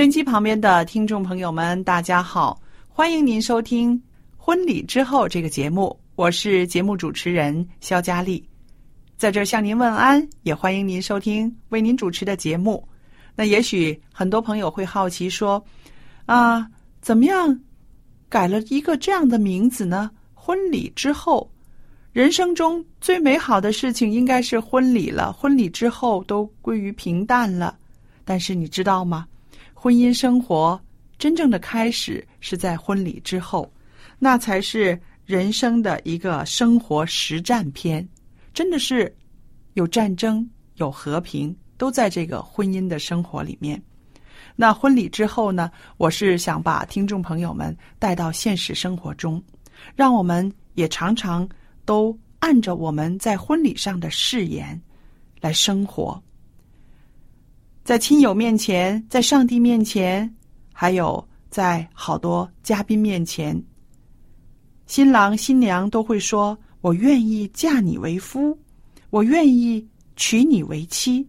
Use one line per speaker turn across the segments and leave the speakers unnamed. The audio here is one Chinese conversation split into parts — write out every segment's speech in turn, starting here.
收音机旁边的听众朋友们，大家好，欢迎您收听《婚礼之后》这个节目，我是节目主持人肖佳丽。在这向您问安，也欢迎您收听为您主持的节目。那也许很多朋友会好奇说：“啊，怎么样改了一个这样的名字呢？”婚礼之后，人生中最美好的事情应该是婚礼了。婚礼之后都归于平淡了。但是你知道吗？婚姻生活真正的开始是在婚礼之后，那才是人生的一个生活实战篇。真的是有战争、有和平，都在这个婚姻的生活里面。那婚礼之后呢？我是想把听众朋友们带到现实生活中，让我们也常常都按着我们在婚礼上的誓言来生活，在亲友面前，在上帝面前，还有在好多嘉宾面前，新郎新娘都会说。我愿意嫁你为夫，我愿意娶你为妻。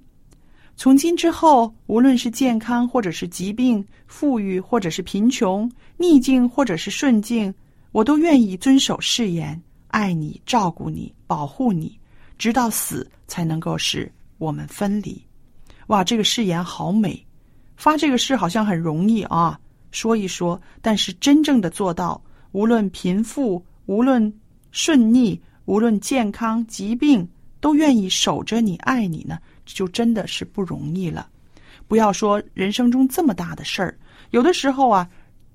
从今之后，无论是健康或者是疾病，富裕或者是贫穷，逆境或者是顺境，我都愿意遵守誓言，爱你、照顾你、保护你，直到死才能够使我们分离。哇，这个誓言好美！发这个誓好像很容易啊，说一说，但是真正的做到，无论贫富，无论。顺逆，无论健康疾病，都愿意守着你、爱你呢，就真的是不容易了。不要说人生中这么大的事儿，有的时候啊，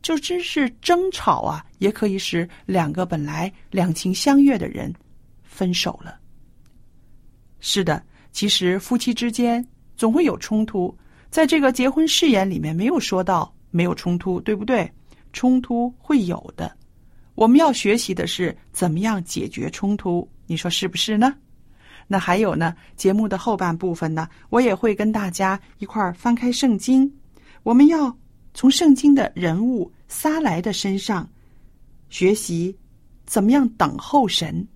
就真是争吵啊，也可以使两个本来两情相悦的人分手了。是的，其实夫妻之间总会有冲突，在这个结婚誓言里面没有说到没有冲突，对不对？冲突会有的。我们要学习的是怎么样解决冲突，你说是不是呢？那还有呢？节目的后半部分呢，我也会跟大家一块儿翻开圣经，我们要从圣经的人物撒来的身上学习怎么样等候神。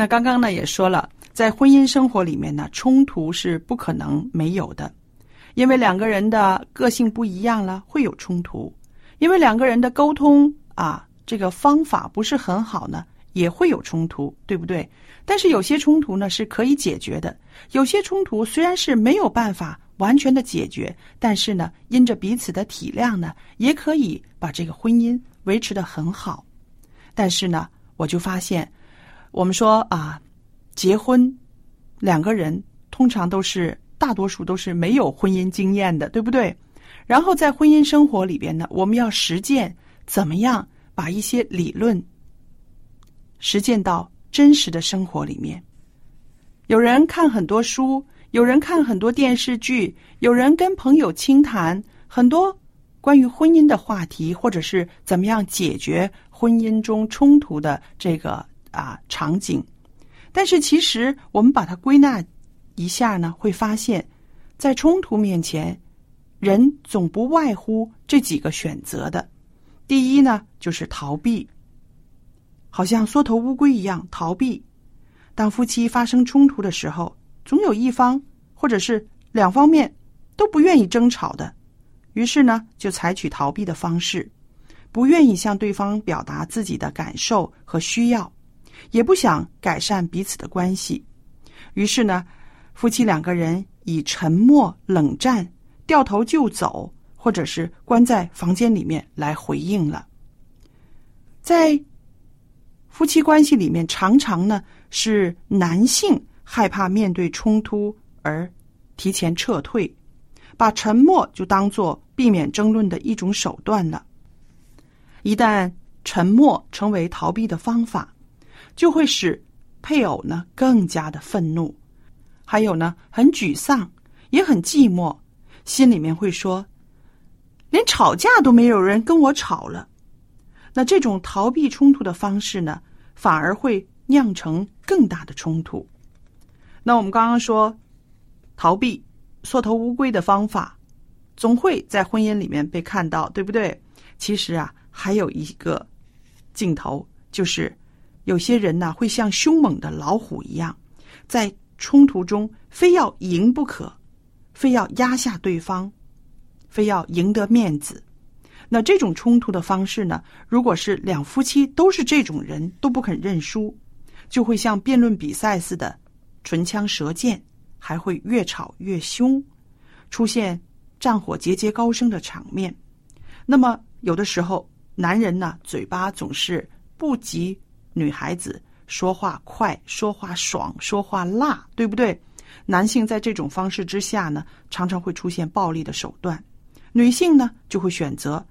那刚刚呢也说了，在婚姻生活里面呢，冲突是不可能没有的，因为两个人的个性不一样了，会有冲突；因为两个人的沟通啊，这个方法不是很好呢，也会有冲突，对不对？但是有些冲突呢是可以解决的，有些冲突虽然是没有办法完全的解决，但是呢，因着彼此的体谅呢，也可以把这个婚姻维持的很好。但是呢，我就发现，我们说啊，结婚两个人通常都是大多数都是没有婚姻经验的，对不对？然后在婚姻生活里边呢，我们要实践怎么样把一些理论实践到真实的生活里面。有人看很多书，有人看很多电视剧，有人跟朋友倾谈很多关于婚姻的话题，或者是怎么样解决婚姻中冲突的这个啊场景。但是其实我们把它归纳一下呢，会发现，在冲突面前。人总不外乎这几个选择的，第一呢就是逃避，好像缩头乌龟一样逃避。当夫妻发生冲突的时候，总有一方或者是两方面都不愿意争吵的，于是呢就采取逃避的方式，不愿意向对方表达自己的感受和需要，也不想改善彼此的关系，于是呢夫妻两个人以沉默冷战。掉头就走，或者是关在房间里面来回应了。在夫妻关系里面，常常呢是男性害怕面对冲突而提前撤退，把沉默就当做避免争论的一种手段了。一旦沉默成为逃避的方法，就会使配偶呢更加的愤怒，还有呢很沮丧，也很寂寞。心里面会说，连吵架都没有人跟我吵了，那这种逃避冲突的方式呢，反而会酿成更大的冲突。那我们刚刚说，逃避缩头乌龟的方法，总会在婚姻里面被看到，对不对？其实啊，还有一个镜头，就是有些人呢，会像凶猛的老虎一样，在冲突中非要赢不可。非要压下对方，非要赢得面子，那这种冲突的方式呢？如果是两夫妻都是这种人，都不肯认输，就会像辩论比赛似的，唇枪舌剑，还会越吵越凶，出现战火节节高升的场面。那么有的时候，男人呢，嘴巴总是不及女孩子说话快、说话爽、说话辣，对不对？男性在这种方式之下呢，常常会出现暴力的手段；女性呢，就会选择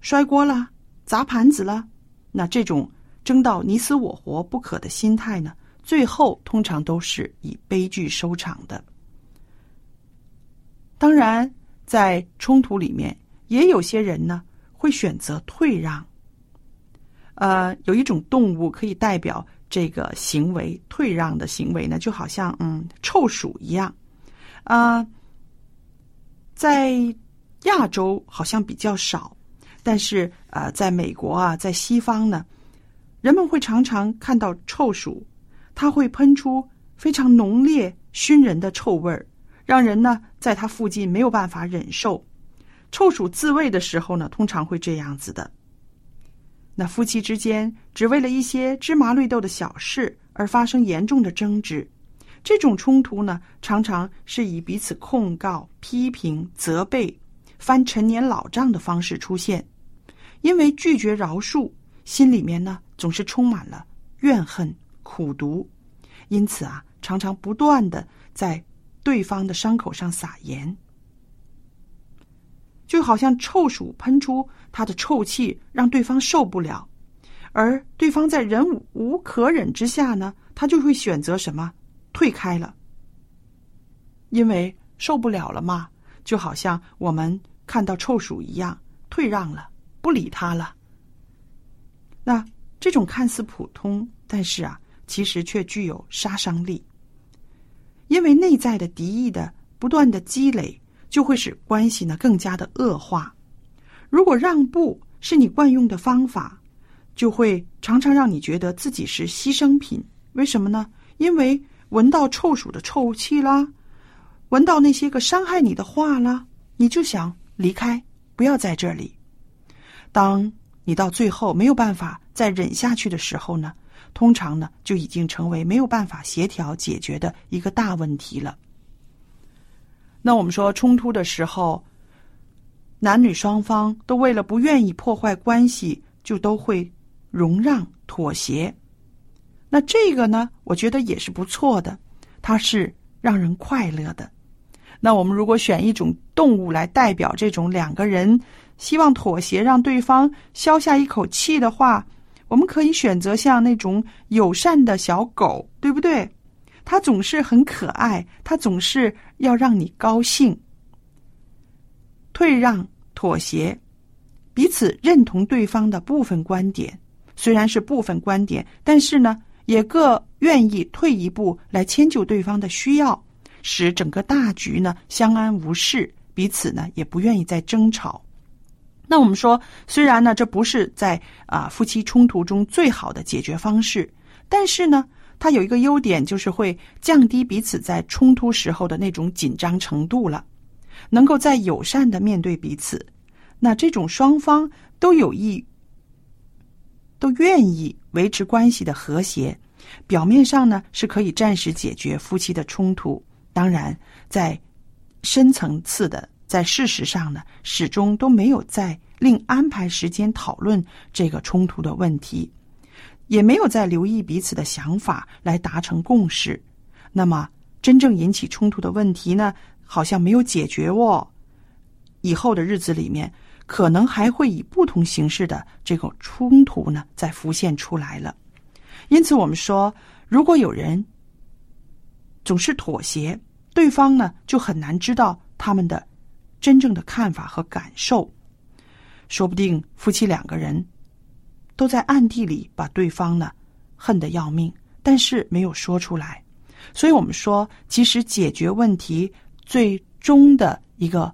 摔锅了、砸盘子了。那这种争到你死我活不可的心态呢，最后通常都是以悲剧收场的。当然，在冲突里面，也有些人呢会选择退让。呃，有一种动物可以代表。这个行为退让的行为呢，就好像嗯臭鼠一样，啊，在亚洲好像比较少，但是呃，在美国啊，在西方呢，人们会常常看到臭鼠，它会喷出非常浓烈熏人的臭味儿，让人呢在它附近没有办法忍受。臭鼠自卫的时候呢，通常会这样子的。那夫妻之间只为了一些芝麻绿豆的小事而发生严重的争执，这种冲突呢，常常是以彼此控告、批评、责备、翻陈年老账的方式出现。因为拒绝饶恕，心里面呢总是充满了怨恨、苦毒，因此啊，常常不断的在对方的伤口上撒盐。就好像臭鼠喷出它的臭气，让对方受不了，而对方在忍无可忍之下呢，他就会选择什么退开了，因为受不了了嘛。就好像我们看到臭鼠一样，退让了，不理他了。那这种看似普通，但是啊，其实却具有杀伤力，因为内在的敌意的不断的积累。就会使关系呢更加的恶化。如果让步是你惯用的方法，就会常常让你觉得自己是牺牲品。为什么呢？因为闻到臭鼠的臭气啦，闻到那些个伤害你的话啦，你就想离开，不要在这里。当你到最后没有办法再忍下去的时候呢，通常呢就已经成为没有办法协调解决的一个大问题了。那我们说冲突的时候，男女双方都为了不愿意破坏关系，就都会容让、妥协。那这个呢，我觉得也是不错的，它是让人快乐的。那我们如果选一种动物来代表这种两个人希望妥协，让对方消下一口气的话，我们可以选择像那种友善的小狗，对不对？他总是很可爱，他总是要让你高兴。退让、妥协，彼此认同对方的部分观点，虽然是部分观点，但是呢。也各愿意退一步来迁就对方的需要，使整个大局呢相安无事，彼此呢也不愿意再争吵。那我们说，虽然呢这不是在啊夫妻冲突中最好的解决方式，但是呢它有一个优点，就是会降低彼此在冲突时候的那种紧张程度了，能够在友善的面对彼此。那这种双方都有意。都愿意维持关系的和谐，表面上呢是可以暂时解决夫妻的冲突。当然，在深层次的，在事实上呢，始终都没有在另安排时间讨论这个冲突的问题，也没有在留意彼此的想法来达成共识。那么，真正引起冲突的问题呢，好像没有解决哦。以后的日子里面。可能还会以不同形式的这个冲突呢，再浮现出来了。因此，我们说，如果有人总是妥协，对方呢就很难知道他们的真正的看法和感受。说不定夫妻两个人都在暗地里把对方呢恨得要命，但是没有说出来。所以我们说，其实解决问题最终的一个。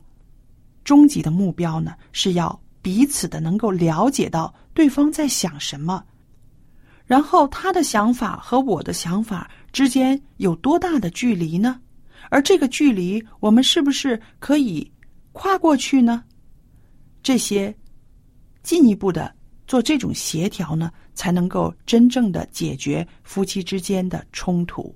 终极的目标呢，是要彼此的能够了解到对方在想什么，然后他的想法和我的想法之间有多大的距离呢？而这个距离，我们是不是可以跨过去呢？这些进一步的做这种协调呢，才能够真正的解决夫妻之间的冲突。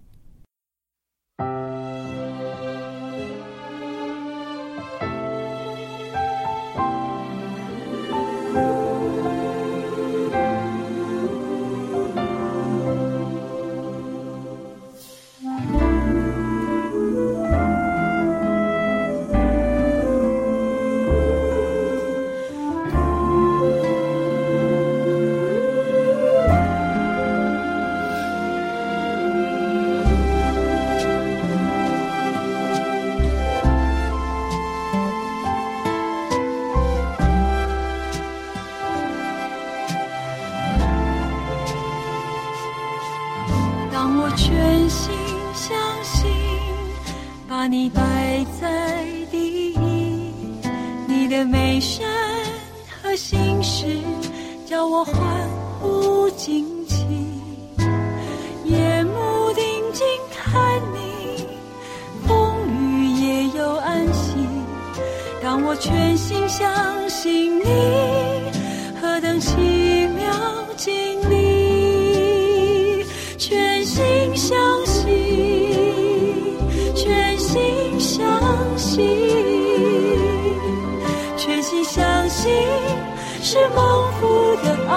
是猛虎的奥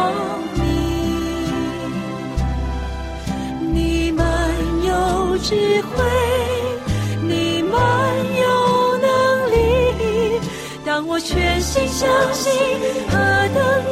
秘你们有智慧你们有能力当我全心相信和等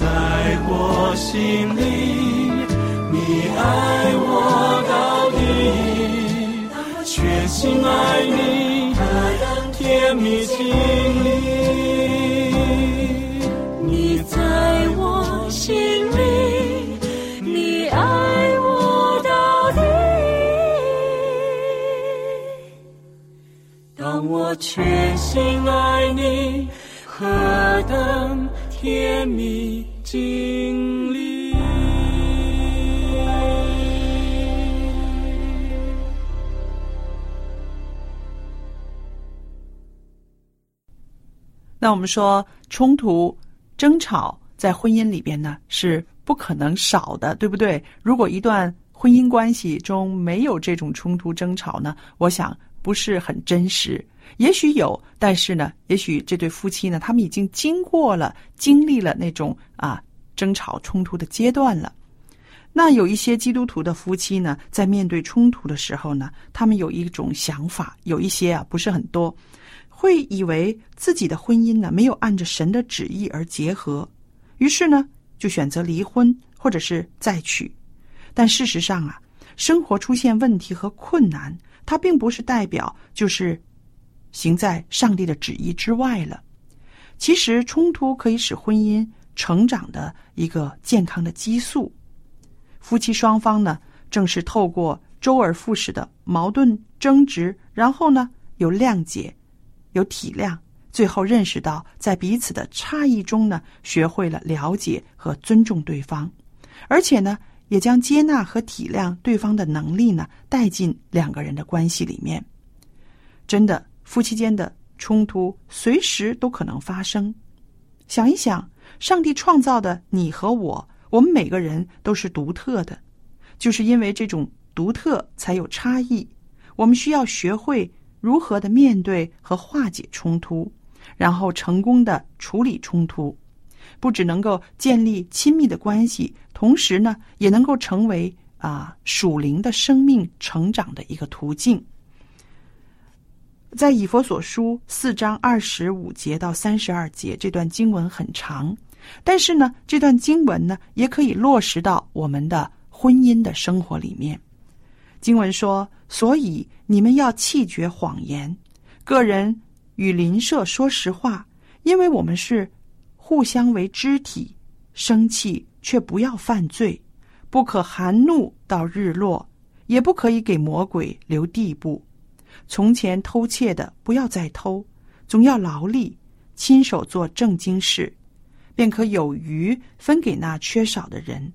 在我心里，你爱我到底，全心爱你，甜蜜经历。你在我心里，你爱我到底。当我全心爱你，何等甜蜜经历！
那我们说，冲突、争吵在婚姻里边呢是不可能少的，对不对？如果一段婚姻关系中没有这种冲突、争吵呢，我想不是很真实。也许有，但是呢，也许这对夫妻呢，他们已经经过了、经历了那种啊争吵、冲突的阶段了。那有一些基督徒的夫妻呢，在面对冲突的时候呢，他们有一种想法，有一些啊不是很多，会以为自己的婚姻呢没有按着神的旨意而结合，于是呢就选择离婚或者是再娶。但事实上啊，生活出现问题和困难，它并不是代表就是行在上帝的旨意之外了。其实冲突可以使婚姻成长的一个健康的激素。夫妻双方呢，正是透过周而复始的矛盾争执，然后呢有谅解，有体谅，最后认识到在彼此的差异中呢，学会了了解和尊重对方，而且呢，也将接纳和体谅对方的能力呢带进两个人的关系里面。真的，夫妻间的冲突随时都可能发生。想一想，上帝创造的你和我。我们每个人都是独特的，就是因为这种独特才有差异。我们需要学会如何的面对和化解冲突，然后成功的处理冲突，不只能够建立亲密的关系，同时呢，也能够成为啊属灵的生命成长的一个途径。在以佛所书四章二十五节到三十二节这段经文很长。但是呢，这段经文呢，也可以落实到我们的婚姻的生活里面。经文说：“所以你们要弃绝谎言，个人与邻舍说实话，因为我们是互相为肢体。生气却不要犯罪，不可含怒到日落，也不可以给魔鬼留地步。从前偷窃的不要再偷，总要劳力，亲手做正经事。”便可有余分给那缺少的人。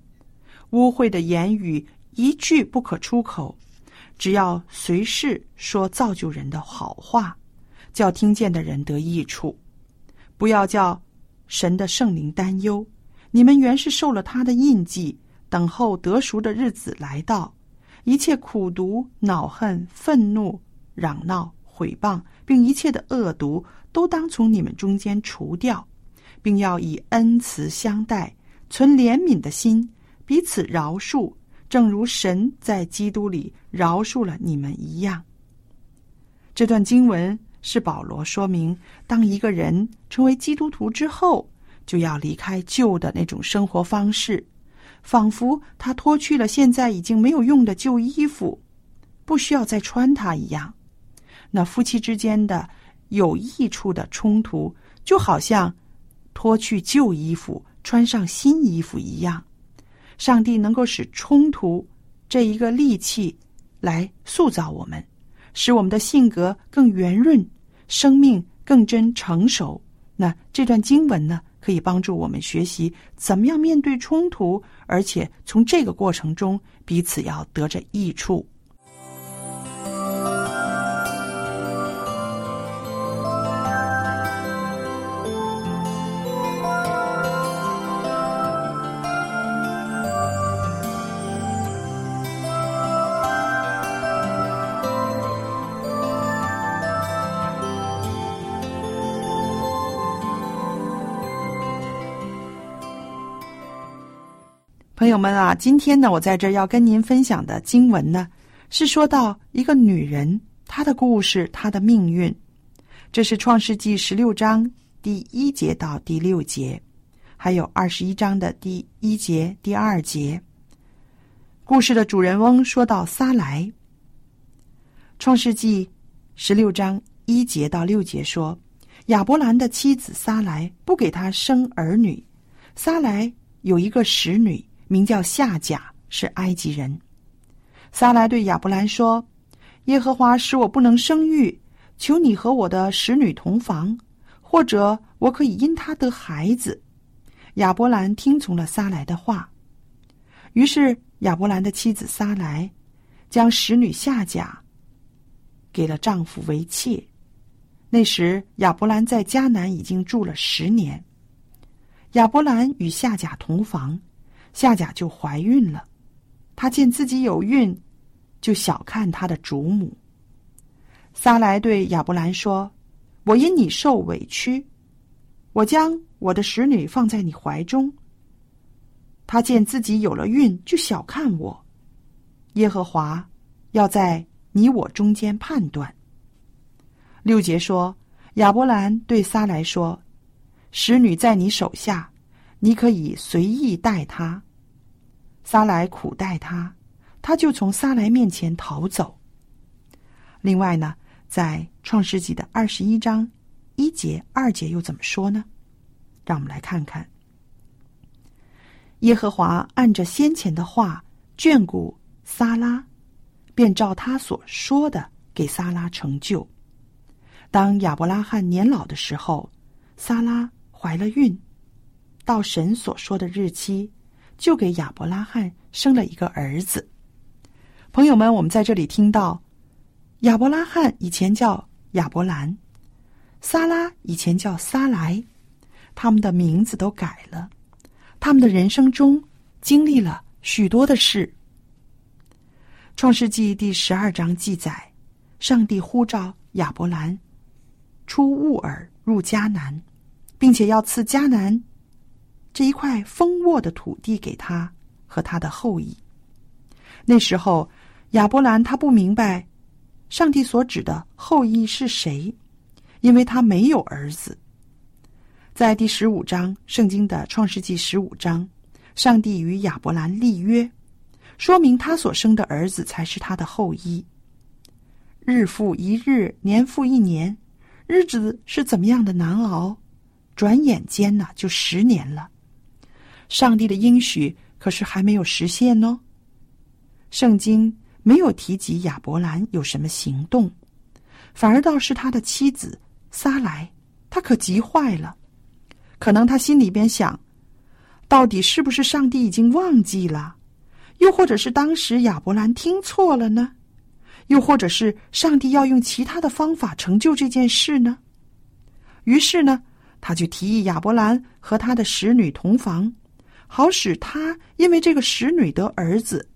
污秽的言语一句不可出口，只要随时说造就人的好话，叫听见的人得益处。不要叫神的圣灵担忧。你们原是受了他的印记，等候得赎的日子来到。一切苦毒、恼恨、愤怒、嚷闹、毁谤，并一切的恶毒，都当从你们中间除掉。并要以恩慈相待，存怜悯的心，彼此饶恕，正如神在基督里饶恕了你们一样。这段经文是保罗说明，当一个人成为基督徒之后，就要离开旧的那种生活方式，仿佛他脱去了现在已经没有用的旧衣服，不需要再穿它一样。那夫妻之间的有益处的冲突，就好像。脱去旧衣服，穿上新衣服一样，上帝能够使冲突这一个利器来塑造我们，使我们的性格更圆润，生命更真成熟。那这段经文呢，可以帮助我们学习怎么样面对冲突，而且从这个过程中彼此要得着益处。朋友们啊，今天呢，我在这儿要跟您分享的经文呢，是说到一个女人她的故事，她的命运。这是创世纪十六章第一节到第六节，还有二十一章的第一节、第二节。故事的主人翁说到撒来。创世纪十六章一节到六节说，亚伯兰的妻子撒来不给他生儿女，撒来有一个使女。名叫夏甲，是埃及人。撒来对亚伯兰说：“耶和华使我不能生育，求你和我的使女同房，或者我可以因他得孩子。”亚伯兰听从了撒来的话。于是亚伯兰的妻子撒来将使女夏甲给了丈夫为妾。那时亚伯兰在迦南已经住了十年。亚伯兰与夏甲同房。夏甲就怀孕了，她见自己有孕，就小看她的主母。撒来对亚伯兰说：“我因你受委屈，我将我的使女放在你怀中。她见自己有了孕，就小看我。耶和华要在你我中间判断。”六节说：“亚伯兰对撒来说，使女在你手下，你可以随意待她。”撒来苦待他，他就从撒来面前逃走。另外呢，在创世纪的二十一章一节、二节又怎么说呢？让我们来看看。耶和华按着先前的话眷顾撒拉，便照他所说的给撒拉成就。当亚伯拉罕年老的时候，撒拉怀了孕，到神所说的日期。就给亚伯拉罕生了一个儿子。朋友们，我们在这里听到，亚伯拉罕以前叫亚伯兰，撒拉以前叫撒来，他们的名字都改了。他们的人生中经历了许多的事。创世纪第十二章记载，上帝呼召亚伯兰出乌尔入迦南，并且要赐迦南。这一块丰沃的土地给他和他的后裔。那时候，亚伯兰他不明白，上帝所指的后裔是谁，因为他没有儿子。在第十五章圣经的创世纪十五章，上帝与亚伯兰立约，说明他所生的儿子才是他的后裔。日复一日，年复一年，日子是怎么样的难熬？转眼间呢，就十年了。上帝的应许可是还没有实现呢。圣经没有提及亚伯兰有什么行动，反而倒是他的妻子撒来，他可急坏了。可能他心里边想，到底是不是上帝已经忘记了？又或者是当时亚伯兰听错了呢？又或者是上帝要用其他的方法成就这件事呢？于是呢，他就提议亚伯兰和他的使女同房。好使他因为这个使女得儿子。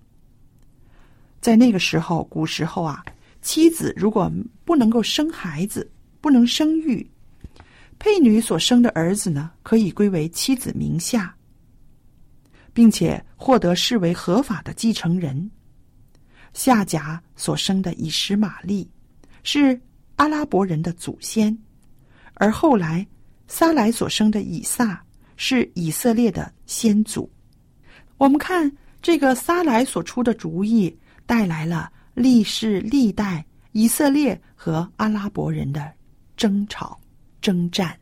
在那个时候，古时候啊，妻子如果不能够生孩子，不能生育，配女所生的儿子呢，可以归为妻子名下，并且获得视为合法的继承人。夏甲所生的以实玛利是阿拉伯人的祖先，而后来撒来所生的以撒。是以色列的先祖。我们看这个撒来所出的主意，带来了历世历代以色列和阿拉伯人的争吵、征战。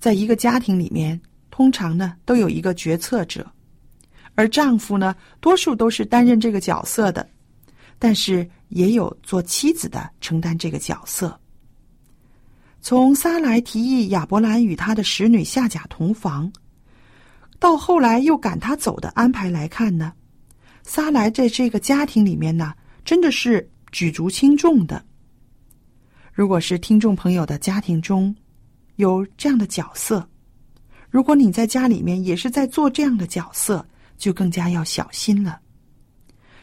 在一个家庭里面，通常呢都有一个决策者，而丈夫呢，多数都是担任这个角色的，但是也有做妻子的承担这个角色。从撒来提议亚伯兰与他的使女夏甲同房，到后来又赶他走的安排来看呢，撒来在这个家庭里面呢，真的是举足轻重的。如果是听众朋友的家庭中有这样的角色，如果你在家里面也是在做这样的角色，就更加要小心了。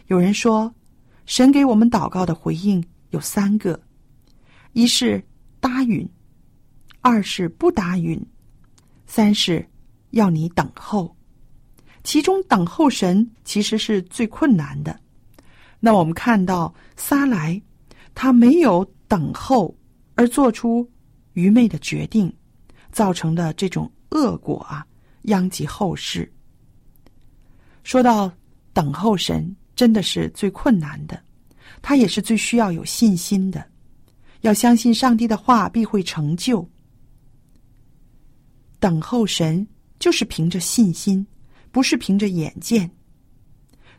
有人说，神给我们祷告的回应有三个：一是答允，二是不答允，三是要你等候。其中等候神其实是最困难的。那我们看到撒来，他没有等候而做出愚昧的决定，造成的这种恶果啊，殃及后世。说到等候神，真的是最困难的，他也是最需要有信心的，要相信上帝的话必会成就。等候神就是凭着信心，不是凭着眼见。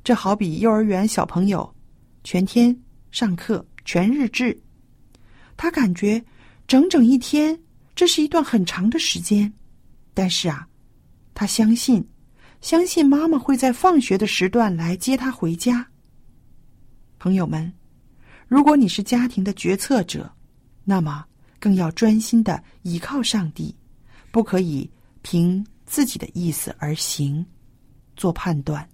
这好比幼儿园小朋友全天上课全日制，他感觉整整一天，这是一段很长的时间，但是啊，他相信。相信妈妈会在放学的时段来接他回家。朋友们，如果你是家庭的决策者，那么更要专心的倚靠上帝，不可以凭自己的意思而行，做判断。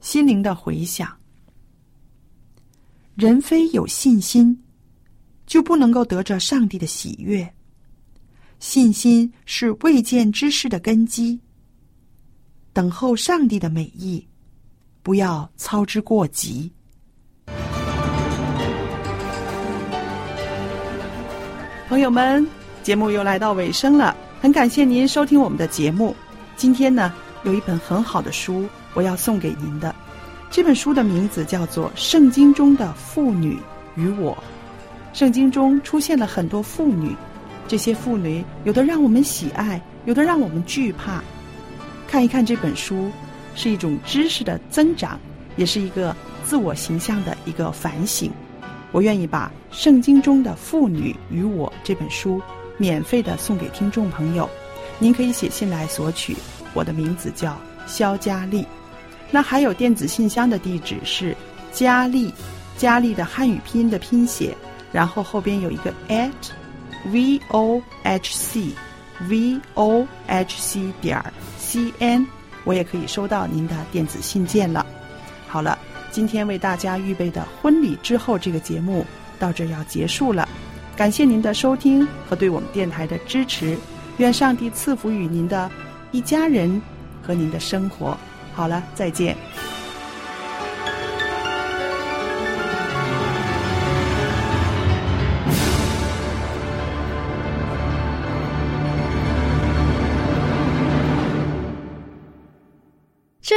心灵的回响，人非有信心，就不能够得着上帝的喜悦。信心是未见之事的根基。等候上帝的美意，不要操之过急。朋友们，节目又来到尾声了，很感谢您收听我们的节目。今天呢，有一本很好的书，我要送给您的。这本书的名字叫做《圣经中的妇女与我》。圣经中出现了很多妇女。这些妇女有的让我们喜爱，有的让我们惧怕。看一看这本书，是一种知识的增长，也是一个自我形象的一个反省。我愿意把《圣经中的妇女与我》这本书免费的送给听众朋友，您可以写信来索取。我的名字叫肖佳丽，那还有电子信箱的地址是佳丽，佳丽的汉语拼音的拼写，然后后边有一个 at。v o h c v o h c 点 c n，我也可以收到您的电子信件了。好了，今天为大家预备的婚礼之后这个节目到这要结束了，感谢您的收听和对我们电台的支持，愿上帝赐福于您的一家人和您的生活。好了，再见。